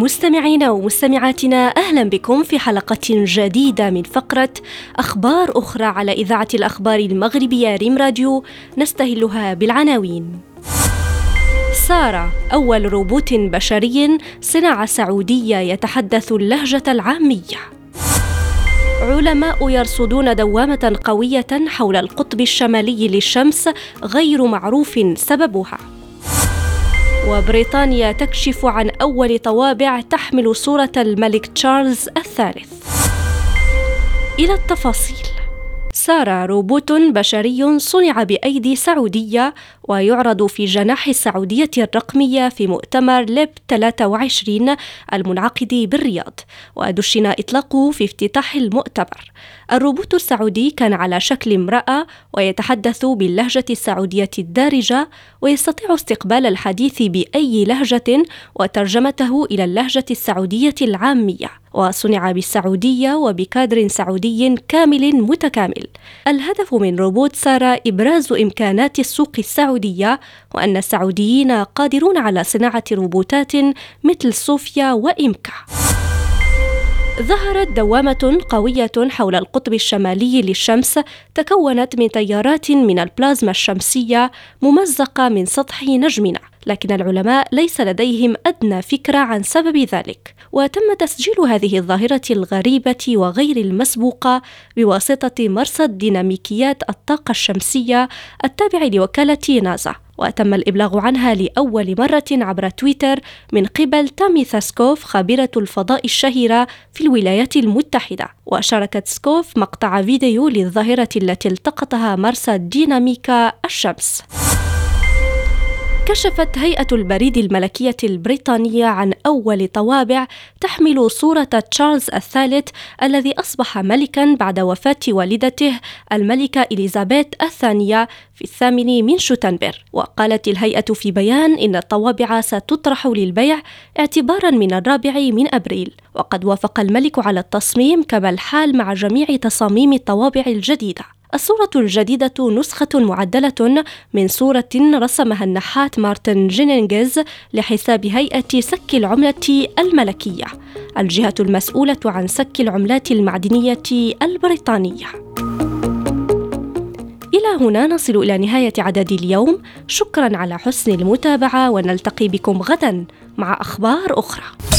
مستمعينا ومستمعاتنا أهلا بكم في حلقة جديدة من فقرة أخبار أخرى على إذاعة الأخبار المغربية ريم راديو نستهلها بالعناوين. سارة أول روبوت بشري صنع سعودية يتحدث اللهجة العامية. علماء يرصدون دوامة قوية حول القطب الشمالي للشمس غير معروف سببها. وبريطانيا تكشف عن أول طوابع تحمل صورة الملك تشارلز الثالث. إلى التفاصيل سارة روبوت بشري صنع بأيدي سعودية ويعرض في جناح السعودية الرقمية في مؤتمر ليب 23 المنعقد بالرياض ودشن إطلاقه في افتتاح المؤتمر. الروبوت السعودي كان على شكل امرأة ويتحدث باللهجة السعودية الدارجة ويستطيع استقبال الحديث بأي لهجة وترجمته إلى اللهجة السعودية العامية. وصنع بالسعودية وبكادر سعودي كامل متكامل. الهدف من روبوت سارة إبراز إمكانات السوق السعودية وأن السعوديين قادرون على صناعة روبوتات مثل صوفيا وإمكا. ظهرت دوامة قوية حول القطب الشمالي للشمس تكونت من تيارات من البلازما الشمسية ممزقة من سطح نجمنا لكن العلماء ليس لديهم أدنى فكرة عن سبب ذلك. وتم تسجيل هذه الظاهرة الغريبة وغير المسبوقة بواسطة مرصد ديناميكيات الطاقة الشمسية التابع لوكالة نازا وتم الإبلاغ عنها لأول مرة عبر تويتر من قبل تامي ثاسكوف خبيرة الفضاء الشهيرة في الولايات المتحدة. وشاركت سكوف مقطع فيديو للظاهرة التي التقطها مرصد ديناميكا الشمس. كشفت هيئة البريد الملكية البريطانية عن أول طوابع تحمل صورة تشارلز الثالث الذي أصبح ملكا بعد وفاة والدته الملكة إليزابيث الثانية في الثامن من شتنبر. وقالت الهيئة في بيان إن الطوابع ستطرح للبيع اعتبارا من الرابع من أبريل. وقد وافق الملك على التصميم كما الحال مع جميع تصاميم الطوابع الجديدة. الصورة الجديدة نسخة معدلة من صورة رسمها النحات مارتن جينينجز لحساب هيئة سك العملة الملكية. الجهة المسؤولة عن سك العملات المعدنية البريطانية. إلى هنا نصل إلى نهاية عدد اليوم. شكرا على حسن المتابعة ونلتقي بكم غدا مع أخبار أخرى.